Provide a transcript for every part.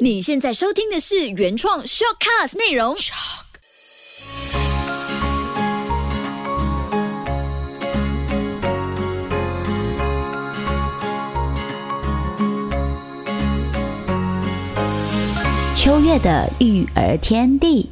你现在收听的是原创 shortcast 内容。秋月的育儿天地，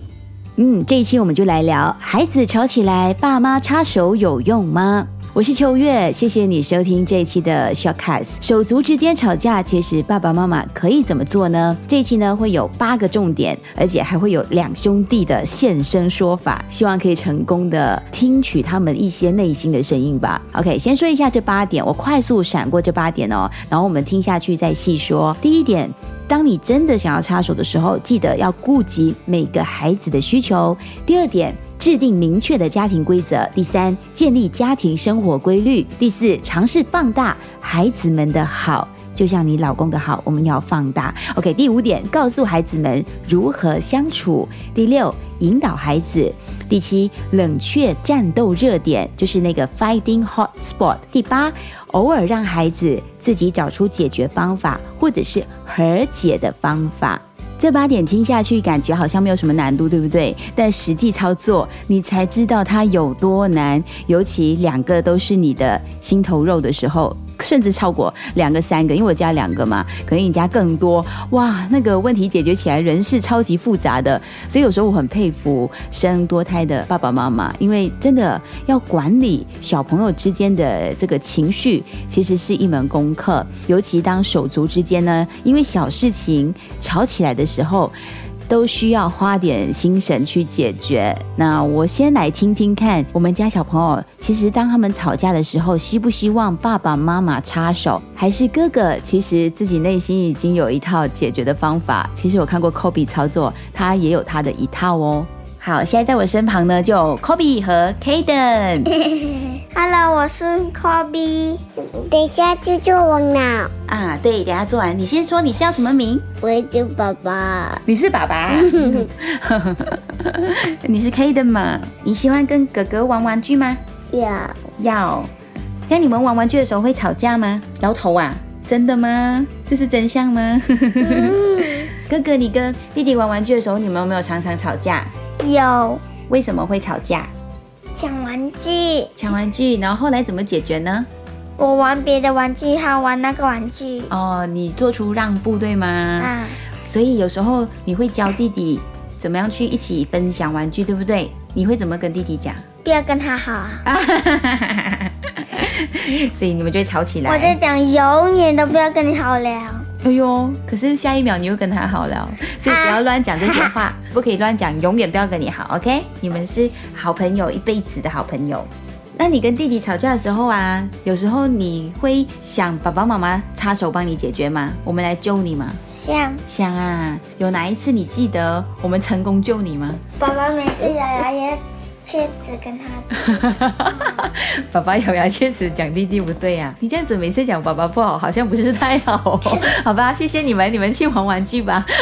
嗯，这一期我们就来聊孩子吵起来，爸妈插手有用吗？我是秋月，谢谢你收听这一期的 Shortcast。手足之间吵架，其实爸爸妈妈可以怎么做呢？这一期呢会有八个重点，而且还会有两兄弟的现身说法，希望可以成功的听取他们一些内心的声音吧。OK，先说一下这八点，我快速闪过这八点哦，然后我们听下去再细说。第一点。当你真的想要插手的时候，记得要顾及每个孩子的需求。第二点，制定明确的家庭规则。第三，建立家庭生活规律。第四，尝试放大孩子们的好，就像你老公的好，我们要放大。OK，第五点，告诉孩子们如何相处。第六，引导孩子。第七，冷却战斗热点，就是那个 fighting hot spot。第八，偶尔让孩子自己找出解决方法，或者是和解的方法。这八点听下去，感觉好像没有什么难度，对不对？但实际操作，你才知道它有多难。尤其两个都是你的心头肉的时候。甚至超过两个、三个，因为我家两个嘛，可能你家更多哇。那个问题解决起来，人是超级复杂的，所以有时候我很佩服生多胎的爸爸妈妈，因为真的要管理小朋友之间的这个情绪，其实是一门功课。尤其当手足之间呢，因为小事情吵起来的时候。都需要花点心神去解决。那我先来听听看，我们家小朋友其实当他们吵架的时候，希不希望爸爸妈妈插手，还是哥哥其实自己内心已经有一套解决的方法？其实我看过 Kobe 操作，他也有他的一套哦。好，现在在我身旁呢，就 Kobe 和 Kaden。Hello，我是 Kobe。等一下就做完了啊，对，等下做完，你先说你叫什么名？我是爸爸。你是爸爸？你是 Kaden 吗？你喜欢跟哥哥玩玩具吗？要要。像你们玩玩具的时候会吵架吗？摇头啊？真的吗？这是真相吗？哥哥，你跟弟弟玩玩具的时候，你们有没有常常吵架？有，为什么会吵架？抢玩具，抢玩具，然后后来怎么解决呢？我玩别的玩具，他玩那个玩具。哦，你做出让步对吗？啊，所以有时候你会教弟弟怎么样去一起分享玩具，对不对？你会怎么跟弟弟讲？不要跟他好啊。所以你们就会吵起来。我在讲，永远都不要跟你好聊。哎呦！可是下一秒你又跟他好了，所以不要乱讲这些话，不可以乱讲，永远不要跟你好，OK？你们是好朋友，一辈子的好朋友。那你跟弟弟吵架的时候啊，有时候你会想爸爸妈妈插手帮你解决吗？我们来救你吗？想想啊，有哪一次你记得我们成功救你吗？爸爸每次咬牙也。切齿跟他，爸爸咬牙切齿讲弟弟不对呀，你这样子每次讲爸爸不好，好像不是太好，好吧？谢谢你们，你们去玩玩具吧。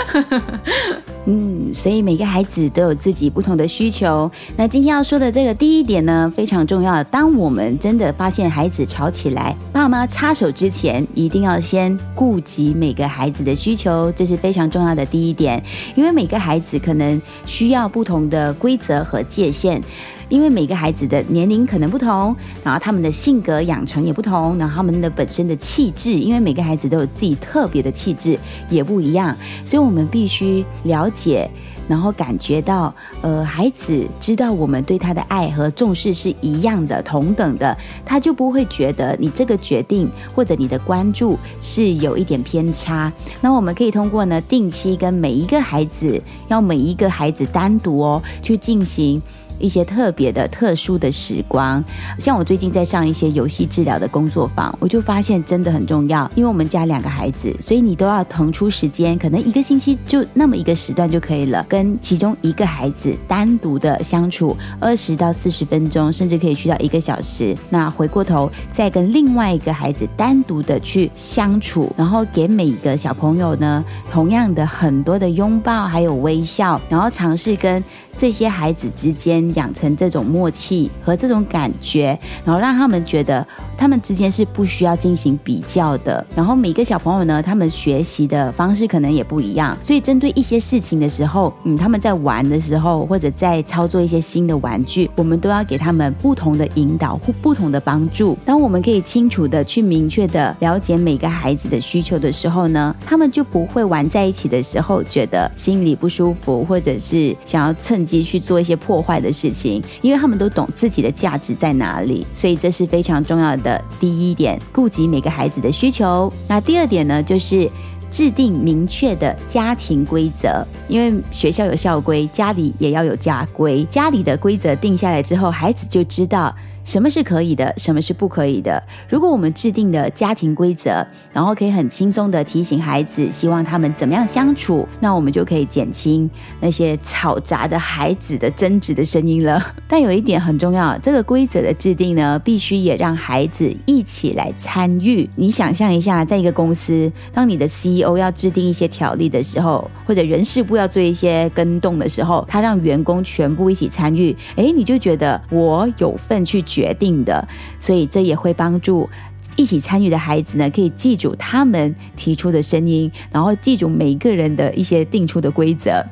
嗯，所以每个孩子都有自己不同的需求。那今天要说的这个第一点呢，非常重要。当我们真的发现孩子吵起来，爸妈插手之前，一定要先顾及每个孩子的需求，这是非常重要的第一点。因为每个孩子可能需要不同的规则和界限。因为每个孩子的年龄可能不同，然后他们的性格养成也不同，然后他们的本身的气质，因为每个孩子都有自己特别的气质，也不一样，所以我们必须了解，然后感觉到，呃，孩子知道我们对他的爱和重视是一样的、同等的，他就不会觉得你这个决定或者你的关注是有一点偏差。那我们可以通过呢，定期跟每一个孩子，要每一个孩子单独哦去进行。一些特别的、特殊的时光，像我最近在上一些游戏治疗的工作坊，我就发现真的很重要。因为我们家两个孩子，所以你都要腾出时间，可能一个星期就那么一个时段就可以了，跟其中一个孩子单独的相处二十到四十分钟，甚至可以去到一个小时。那回过头再跟另外一个孩子单独的去相处，然后给每一个小朋友呢，同样的很多的拥抱，还有微笑，然后尝试跟这些孩子之间。养成这种默契和这种感觉，然后让他们觉得他们之间是不需要进行比较的。然后每个小朋友呢，他们学习的方式可能也不一样，所以针对一些事情的时候，嗯，他们在玩的时候或者在操作一些新的玩具，我们都要给他们不同的引导或不同的帮助。当我们可以清楚的去明确的了解每个孩子的需求的时候呢，他们就不会玩在一起的时候觉得心里不舒服，或者是想要趁机去做一些破坏的事事情，因为他们都懂自己的价值在哪里，所以这是非常重要的第一点，顾及每个孩子的需求。那第二点呢，就是制定明确的家庭规则，因为学校有校规，家里也要有家规，家里的规则定下来之后，孩子就知道。什么是可以的，什么是不可以的？如果我们制定的家庭规则，然后可以很轻松的提醒孩子，希望他们怎么样相处，那我们就可以减轻那些吵杂的孩子的争执的声音了。但有一点很重要，这个规则的制定呢，必须也让孩子一起来参与。你想象一下，在一个公司，当你的 CEO 要制定一些条例的时候，或者人事部要做一些跟动的时候，他让员工全部一起参与，诶，你就觉得我有份去决。定的，所以这也会帮助一起参与的孩子呢，可以记住他们提出的声音，然后记住每个人的一些定出的规则。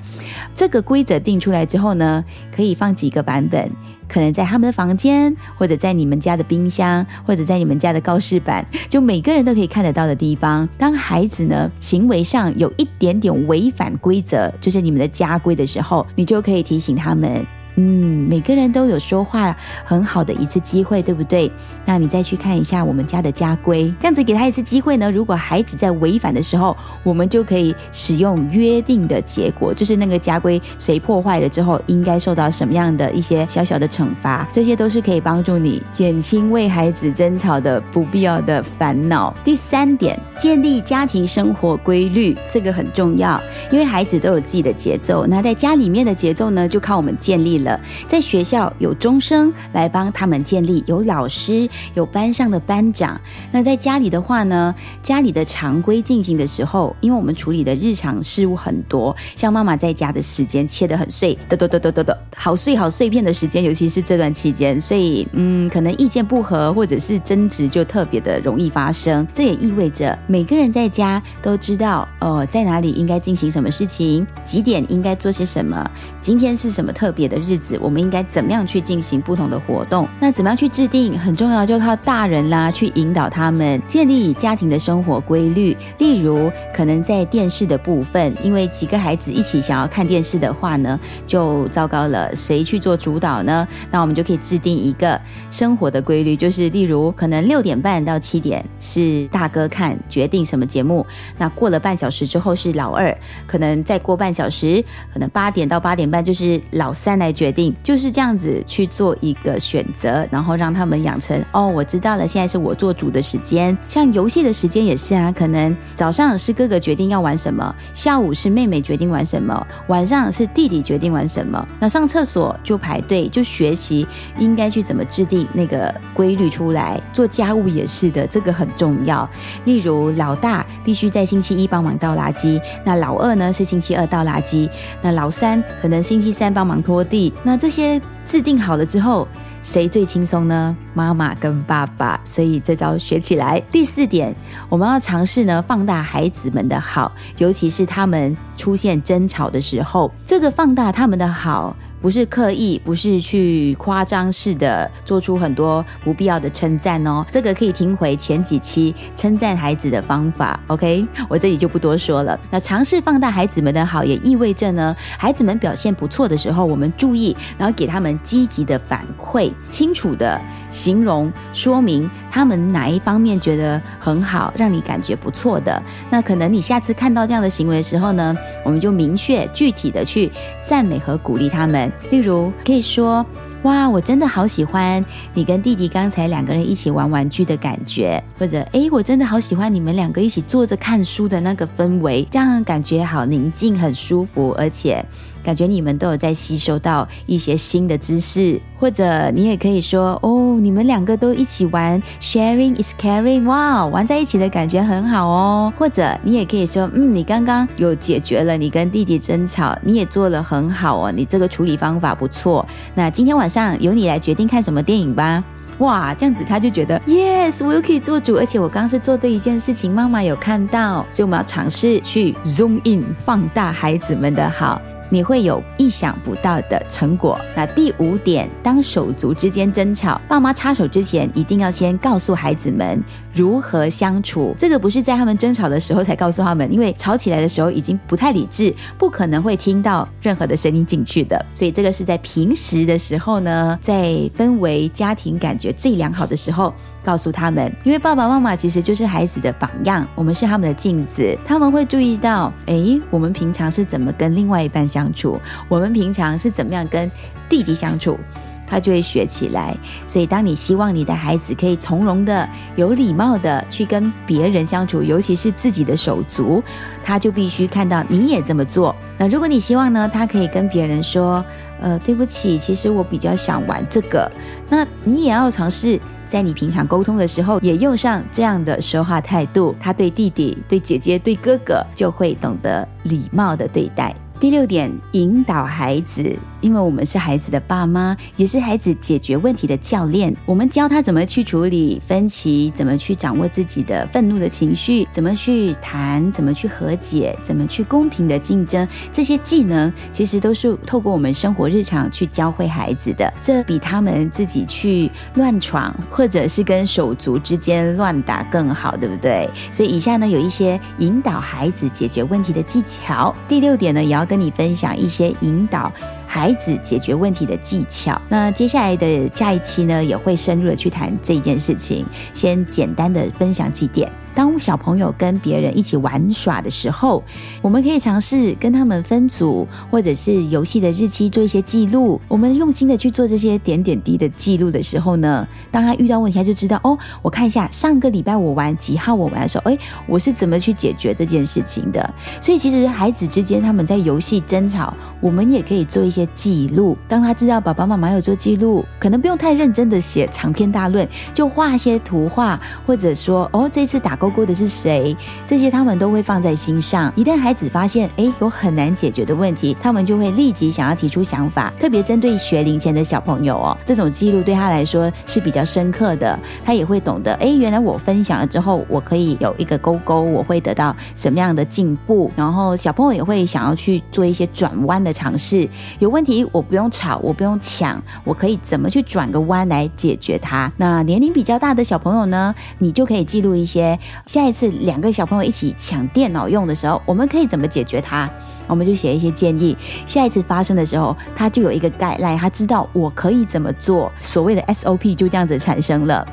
这个规则定出来之后呢，可以放几个版本，可能在他们的房间，或者在你们家的冰箱，或者在你们家的告示板，就每个人都可以看得到的地方。当孩子呢行为上有一点点违反规则，就是你们的家规的时候，你就可以提醒他们。嗯，每个人都有说话很好的一次机会，对不对？那你再去看一下我们家的家规，这样子给他一次机会呢。如果孩子在违反的时候，我们就可以使用约定的结果，就是那个家规谁破坏了之后，应该受到什么样的一些小小的惩罚，这些都是可以帮助你减轻为孩子争吵的不必要的烦恼。第三点，建立家庭生活规律，这个很重要，因为孩子都有自己的节奏，那在家里面的节奏呢，就靠我们建立了。在学校有钟声来帮他们建立，有老师，有班上的班长。那在家里的话呢，家里的常规进行的时候，因为我们处理的日常事务很多，像妈妈在家的时间切得很碎，得得得得得得，好碎好碎片的时间，尤其是这段期间，所以嗯，可能意见不合或者是争执就特别的容易发生。这也意味着每个人在家都知道，呃，在哪里应该进行什么事情，几点应该做些什么，今天是什么特别的日。子我们应该怎么样去进行不同的活动？那怎么样去制定很重要，就靠大人啦去引导他们建立家庭的生活规律。例如，可能在电视的部分，因为几个孩子一起想要看电视的话呢，就糟糕了。谁去做主导呢？那我们就可以制定一个生活的规律，就是例如，可能六点半到七点是大哥看决定什么节目，那过了半小时之后是老二，可能再过半小时，可能八点到八点半就是老三来决。定就是这样子去做一个选择，然后让他们养成哦，我知道了，现在是我做主的时间。像游戏的时间也是啊，可能早上是哥哥决定要玩什么，下午是妹妹决定玩什么，晚上是弟弟决定玩什么。那上厕所就排队，就学习应该去怎么制定那个规律出来。做家务也是的，这个很重要。例如老大必须在星期一帮忙倒垃圾，那老二呢是星期二倒垃圾，那老三可能星期三帮忙拖地。那这些制定好了之后，谁最轻松呢？妈妈跟爸爸，所以这招学起来。第四点，我们要尝试呢放大孩子们的好，尤其是他们出现争吵的时候，这个放大他们的好。不是刻意，不是去夸张式的做出很多不必要的称赞哦。这个可以听回前几期称赞孩子的方法。OK，我这里就不多说了。那尝试放大孩子们的好，也意味着呢，孩子们表现不错的时候，我们注意，然后给他们积极的反馈，清楚的形容说明他们哪一方面觉得很好，让你感觉不错的。那可能你下次看到这样的行为的时候呢，我们就明确具体的去赞美和鼓励他们。例如，可以说：“哇，我真的好喜欢你跟弟弟刚才两个人一起玩玩具的感觉，或者诶，我真的好喜欢你们两个一起坐着看书的那个氛围，这样感觉好宁静、很舒服，而且。感觉你们都有在吸收到一些新的知识，或者你也可以说哦，你们两个都一起玩，sharing is caring，哇，玩在一起的感觉很好哦。或者你也可以说，嗯，你刚刚有解决了你跟弟弟争吵，你也做了很好哦，你这个处理方法不错。那今天晚上由你来决定看什么电影吧。哇，这样子他就觉得，yes，我又可以做主，而且我刚刚是做对一件事情，妈妈有看到，所以我们要尝试去 zoom in 放大孩子们的好。你会有意想不到的成果。那第五点，当手足之间争吵，爸妈插手之前，一定要先告诉孩子们如何相处。这个不是在他们争吵的时候才告诉他们，因为吵起来的时候已经不太理智，不可能会听到任何的声音进去的。所以这个是在平时的时候呢，在氛围家庭感觉最良好的时候。告诉他们，因为爸爸妈妈其实就是孩子的榜样，我们是他们的镜子，他们会注意到，哎，我们平常是怎么跟另外一半相相处，我们平常是怎么样跟弟弟相处，他就会学起来。所以，当你希望你的孩子可以从容的、有礼貌的去跟别人相处，尤其是自己的手足，他就必须看到你也这么做。那如果你希望呢，他可以跟别人说，呃，对不起，其实我比较想玩这个，那你也要尝试。在你平常沟通的时候，也用上这样的说话态度，他对弟弟、对姐姐、对哥哥就会懂得礼貌的对待。第六点，引导孩子。因为我们是孩子的爸妈，也是孩子解决问题的教练。我们教他怎么去处理分歧，怎么去掌握自己的愤怒的情绪，怎么去谈，怎么去和解，怎么去公平的竞争。这些技能其实都是透过我们生活日常去教会孩子的。这比他们自己去乱闯，或者是跟手足之间乱打更好，对不对？所以以下呢有一些引导孩子解决问题的技巧。第六点呢，也要跟你分享一些引导。孩子解决问题的技巧。那接下来的下一期呢，也会深入的去谈这一件事情。先简单的分享几点。当小朋友跟别人一起玩耍的时候，我们可以尝试跟他们分组，或者是游戏的日期做一些记录。我们用心的去做这些点点滴的记录的时候呢，当他遇到问题，他就知道哦，我看一下上个礼拜我玩几号我玩的时候，哎，我是怎么去解决这件事情的。所以其实孩子之间他们在游戏争吵，我们也可以做一些记录。当他知道爸爸妈妈有做记录，可能不用太认真的写长篇大论，就画一些图画，或者说哦，这次打勾。过的是谁？这些他们都会放在心上。一旦孩子发现，哎，有很难解决的问题，他们就会立即想要提出想法。特别针对学龄前的小朋友哦，这种记录对他来说是比较深刻的。他也会懂得，哎，原来我分享了之后，我可以有一个勾勾，我会得到什么样的进步。然后小朋友也会想要去做一些转弯的尝试。有问题我不用吵，我不用抢，我可以怎么去转个弯来解决它？那年龄比较大的小朋友呢，你就可以记录一些。下一次两个小朋友一起抢电脑用的时候，我们可以怎么解决它？我们就写一些建议。下一次发生的时候，他就有一个概来，他知道我可以怎么做。所谓的 SOP 就这样子产生了。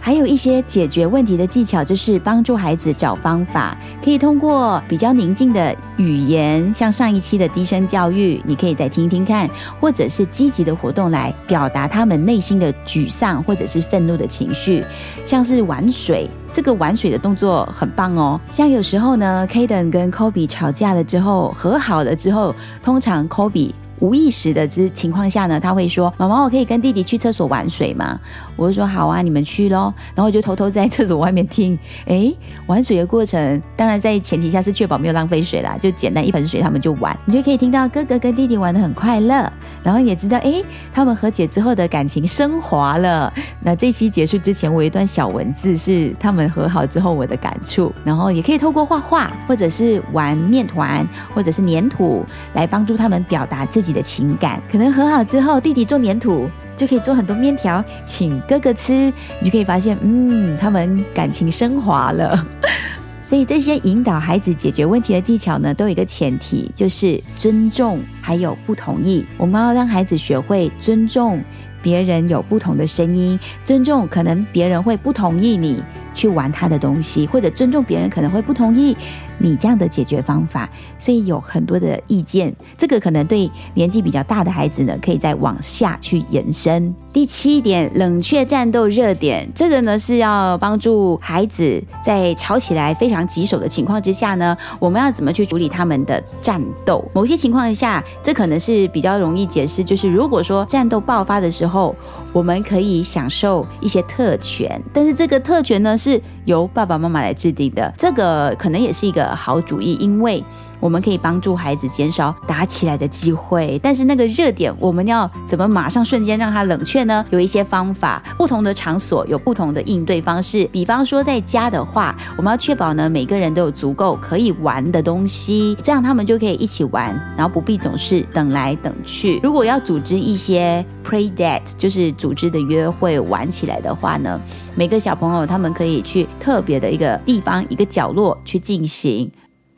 还有一些解决问题的技巧，就是帮助孩子找方法，可以通过比较宁静的语言，像上一期的低声教育，你可以再听听看，或者是积极的活动来表达他们内心的沮丧或者是愤怒的情绪，像是玩水，这个玩水的动作很棒哦。像有时候呢，Kaden 跟 Kobe 吵架了之后，和好了之后，通常 Kobe。无意识的之情况下呢，他会说：“妈妈，我可以跟弟弟去厕所玩水吗？”我就说：“好啊，你们去喽。”然后我就偷偷在厕所外面听，哎，玩水的过程，当然在前提下是确保没有浪费水啦，就简单一盆水，他们就玩，你就可以听到哥哥跟弟弟玩的很快乐，然后也知道，哎，他们和解之后的感情升华了。那这期结束之前，我有一段小文字是他们和好之后我的感触，然后也可以透过画画，或者是玩面团，或者是粘土，来帮助他们表达自己。的情感可能和好之后，弟弟做粘土就可以做很多面条，请哥哥吃，你就可以发现，嗯，他们感情升华了。所以这些引导孩子解决问题的技巧呢，都有一个前提，就是尊重还有不同意。我们要让孩子学会尊重别人有不同的声音，尊重可能别人会不同意你去玩他的东西，或者尊重别人可能会不同意。你这样的解决方法，所以有很多的意见。这个可能对年纪比较大的孩子呢，可以再往下去延伸。第七点，冷却战斗热点，这个呢是要帮助孩子在吵起来非常棘手的情况之下呢，我们要怎么去处理他们的战斗？某些情况下，这可能是比较容易解释，就是如果说战斗爆发的时候，我们可以享受一些特权，但是这个特权呢是由爸爸妈妈来制定的，这个可能也是一个好主意，因为。我们可以帮助孩子减少打起来的机会，但是那个热点我们要怎么马上瞬间让它冷却呢？有一些方法，不同的场所有不同的应对方式。比方说在家的话，我们要确保呢每个人都有足够可以玩的东西，这样他们就可以一起玩，然后不必总是等来等去。如果要组织一些 play date，就是组织的约会玩起来的话呢，每个小朋友他们可以去特别的一个地方、一个角落去进行。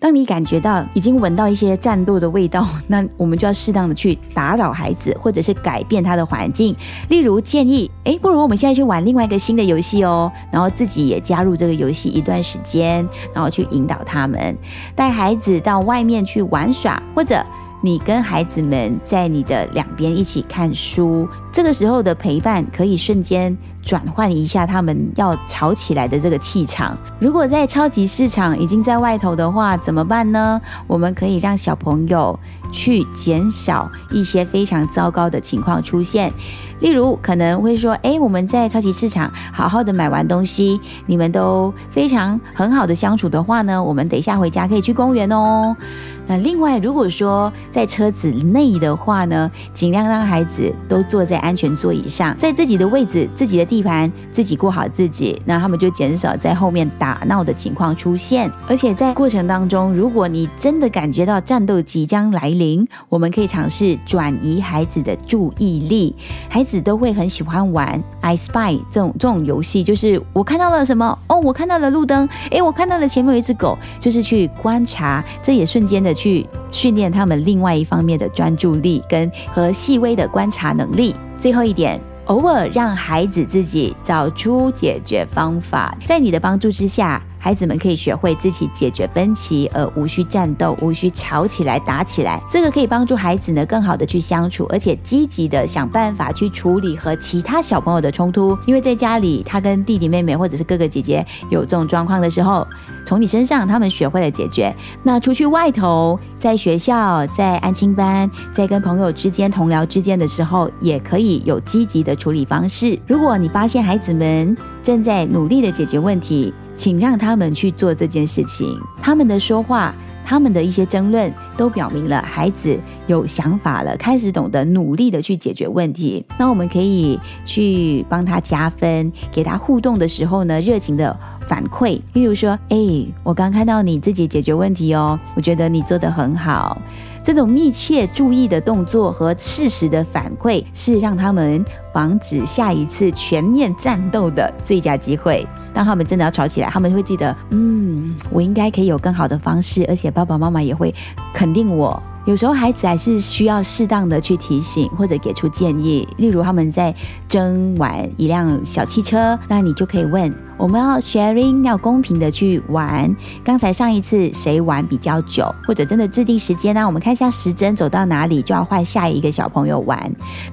当你感觉到已经闻到一些战斗的味道，那我们就要适当的去打扰孩子，或者是改变他的环境。例如建议，哎，不如我们现在去玩另外一个新的游戏哦，然后自己也加入这个游戏一段时间，然后去引导他们，带孩子到外面去玩耍，或者。你跟孩子们在你的两边一起看书，这个时候的陪伴可以瞬间转换一下他们要吵起来的这个气场。如果在超级市场已经在外头的话，怎么办呢？我们可以让小朋友去减少一些非常糟糕的情况出现，例如可能会说：“哎，我们在超级市场好好的买完东西，你们都非常很好的相处的话呢，我们等一下回家可以去公园哦。”那另外，如果说在车子内的话呢，尽量让孩子都坐在安全座椅上，在自己的位置、自己的地盘，自己过好自己，那他们就减少在后面打闹的情况出现。而且在过程当中，如果你真的感觉到战斗即将来临，我们可以尝试转移孩子的注意力。孩子都会很喜欢玩 I Spy 这种这种游戏，就是我看到了什么哦，我看到了路灯，诶，我看到了前面有一只狗，就是去观察，这也瞬间的。去训练他们另外一方面的专注力跟和细微的观察能力。最后一点，偶尔让孩子自己找出解决方法，在你的帮助之下。孩子们可以学会自己解决分歧，而无需战斗，无需吵起来、打起来。这个可以帮助孩子呢更好的去相处，而且积极的想办法去处理和其他小朋友的冲突。因为在家里，他跟弟弟妹妹或者是哥哥姐姐有这种状况的时候，从你身上他们学会了解决。那出去外头，在学校、在安亲班、在跟朋友之间同僚之间的时候，也可以有积极的处理方式。如果你发现孩子们正在努力的解决问题，请让他们去做这件事情。他们的说话，他们的一些争论，都表明了孩子有想法了，开始懂得努力的去解决问题。那我们可以去帮他加分，给他互动的时候呢，热情的反馈。例如说，哎，我刚看到你自己解决问题哦，我觉得你做的很好。这种密切注意的动作和适时的反馈，是让他们防止下一次全面战斗的最佳机会。当他们真的要吵起来，他们会记得，嗯，我应该可以有更好的方式，而且爸爸妈妈也会肯定我。有时候孩子还是需要适当的去提醒或者给出建议，例如他们在争玩一辆小汽车，那你就可以问：我们要 sharing，要公平的去玩。刚才上一次谁玩比较久，或者真的制定时间呢？我们看一下时针走到哪里，就要换下一个小朋友玩，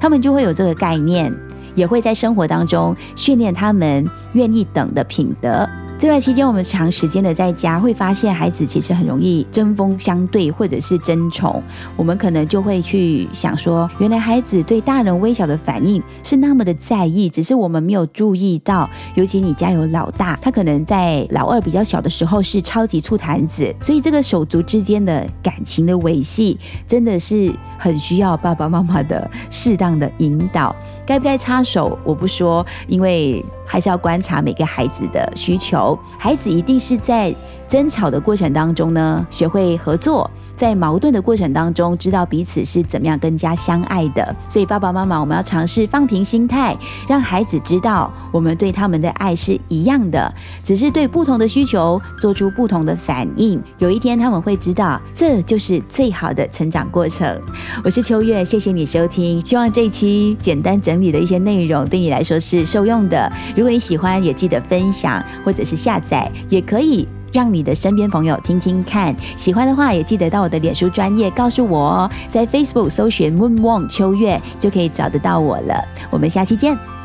他们就会有这个概念，也会在生活当中训练他们愿意等的品德。这段期间，我们长时间的在家，会发现孩子其实很容易针锋相对，或者是争宠。我们可能就会去想说，原来孩子对大人微小的反应是那么的在意，只是我们没有注意到。尤其你家有老大，他可能在老二比较小的时候是超级醋坛子，所以这个手足之间的感情的维系，真的是很需要爸爸妈妈的适当的引导。该不该插手，我不说，因为。还是要观察每个孩子的需求，孩子一定是在争吵的过程当中呢，学会合作。在矛盾的过程当中，知道彼此是怎么样更加相爱的。所以爸爸妈妈，我们要尝试放平心态，让孩子知道我们对他们的爱是一样的，只是对不同的需求做出不同的反应。有一天他们会知道，这就是最好的成长过程。我是秋月，谢谢你收听。希望这一期简单整理的一些内容对你来说是受用的。如果你喜欢，也记得分享或者是下载，也可以。让你的身边朋友听听看。喜欢的话，也记得到我的脸书专业告诉我哦，在 Facebook 搜寻 Moon Wong 秋月就可以找得到我了。我们下期见。